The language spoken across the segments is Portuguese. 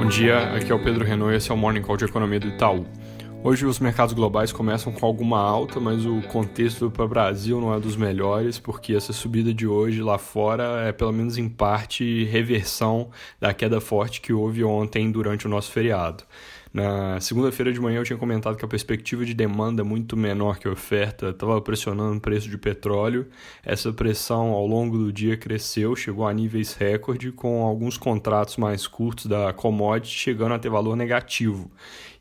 Bom dia, aqui é o Pedro Renault e esse é o Morning Call de Economia do Itaú. Hoje os mercados globais começam com alguma alta, mas o contexto para o Brasil não é dos melhores, porque essa subida de hoje lá fora é, pelo menos em parte, reversão da queda forte que houve ontem durante o nosso feriado. Na segunda-feira de manhã eu tinha comentado que a perspectiva de demanda muito menor que a oferta estava pressionando o preço de petróleo. Essa pressão ao longo do dia cresceu, chegou a níveis recorde, com alguns contratos mais curtos da commodity chegando a ter valor negativo.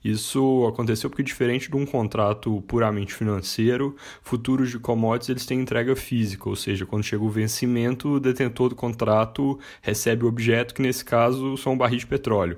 Isso aconteceu porque, diferente de um contrato puramente financeiro, futuros de commodities eles têm entrega física, ou seja, quando chega o vencimento, o detentor do contrato recebe o objeto, que nesse caso são barris de petróleo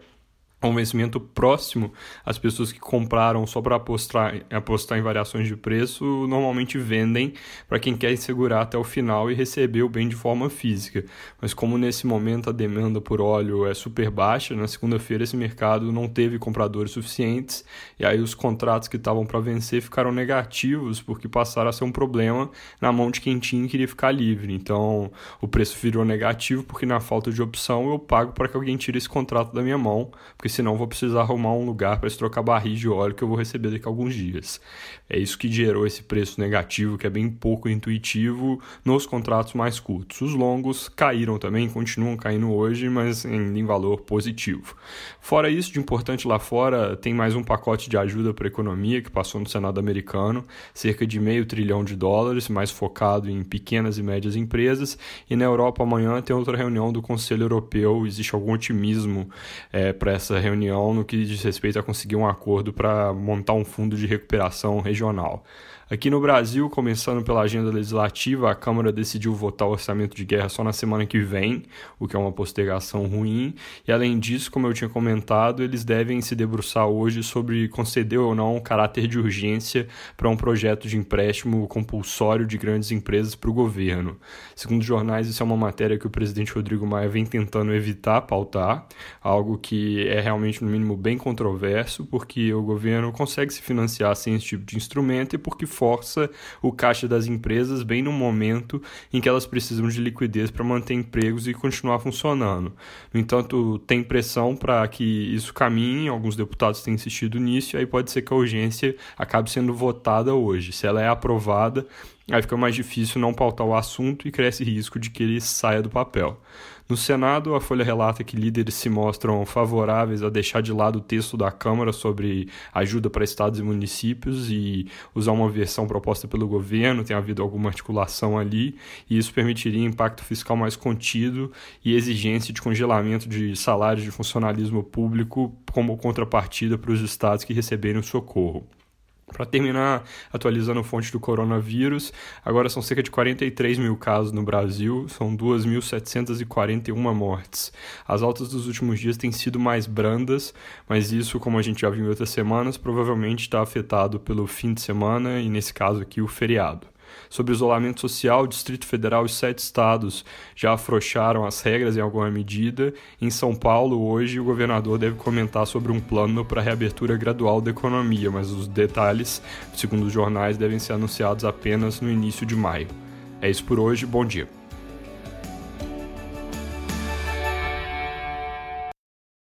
um vencimento próximo, as pessoas que compraram só para apostar, apostar em variações de preço normalmente vendem para quem quer segurar até o final e receber o bem de forma física. Mas como nesse momento a demanda por óleo é super baixa, na segunda-feira esse mercado não teve compradores suficientes e aí os contratos que estavam para vencer ficaram negativos porque passaram a ser um problema na mão de quem tinha e queria ficar livre. Então o preço virou negativo porque na falta de opção eu pago para que alguém tire esse contrato da minha mão, porque senão vou precisar arrumar um lugar para trocar barris de óleo que eu vou receber daqui a alguns dias. É isso que gerou esse preço negativo, que é bem pouco intuitivo nos contratos mais curtos. Os longos caíram também, continuam caindo hoje, mas ainda em valor positivo. Fora isso, de importante lá fora, tem mais um pacote de ajuda para a economia que passou no Senado americano, cerca de meio trilhão de dólares, mais focado em pequenas e médias empresas. E na Europa amanhã tem outra reunião do Conselho Europeu, existe algum otimismo é, para essa reunião no que diz respeito a conseguir um acordo para montar um fundo de recuperação regional. Aqui no Brasil, começando pela agenda legislativa, a Câmara decidiu votar o orçamento de guerra só na semana que vem, o que é uma postergação ruim. E além disso, como eu tinha comentado, eles devem se debruçar hoje sobre conceder ou não caráter de urgência para um projeto de empréstimo compulsório de grandes empresas para o governo. Segundo jornais, isso é uma matéria que o presidente Rodrigo Maia vem tentando evitar pautar, algo que é realmente, no mínimo, bem controverso, porque o governo consegue se financiar sem esse tipo de instrumento e porque força o caixa das empresas bem no momento em que elas precisam de liquidez para manter empregos e continuar funcionando. No entanto, tem pressão para que isso caminhe, alguns deputados têm insistido nisso, e aí pode ser que a urgência acabe sendo votada hoje. Se ela é aprovada, Aí fica mais difícil não pautar o assunto e cresce risco de que ele saia do papel. No Senado, a Folha relata que líderes se mostram favoráveis a deixar de lado o texto da Câmara sobre ajuda para estados e municípios e usar uma versão proposta pelo governo, tem havido alguma articulação ali, e isso permitiria impacto fiscal mais contido e exigência de congelamento de salários de funcionalismo público como contrapartida para os estados que receberem o socorro. Para terminar, atualizando a fonte do coronavírus, agora são cerca de 43 mil casos no Brasil, são 2.741 mortes. As altas dos últimos dias têm sido mais brandas, mas isso, como a gente já viu em outras semanas, provavelmente está afetado pelo fim de semana e, nesse caso aqui, o feriado. Sobre isolamento social, o Distrito Federal e sete estados já afrouxaram as regras em alguma medida. Em São Paulo, hoje, o governador deve comentar sobre um plano para reabertura gradual da economia, mas os detalhes, segundo os jornais, devem ser anunciados apenas no início de maio. É isso por hoje, bom dia.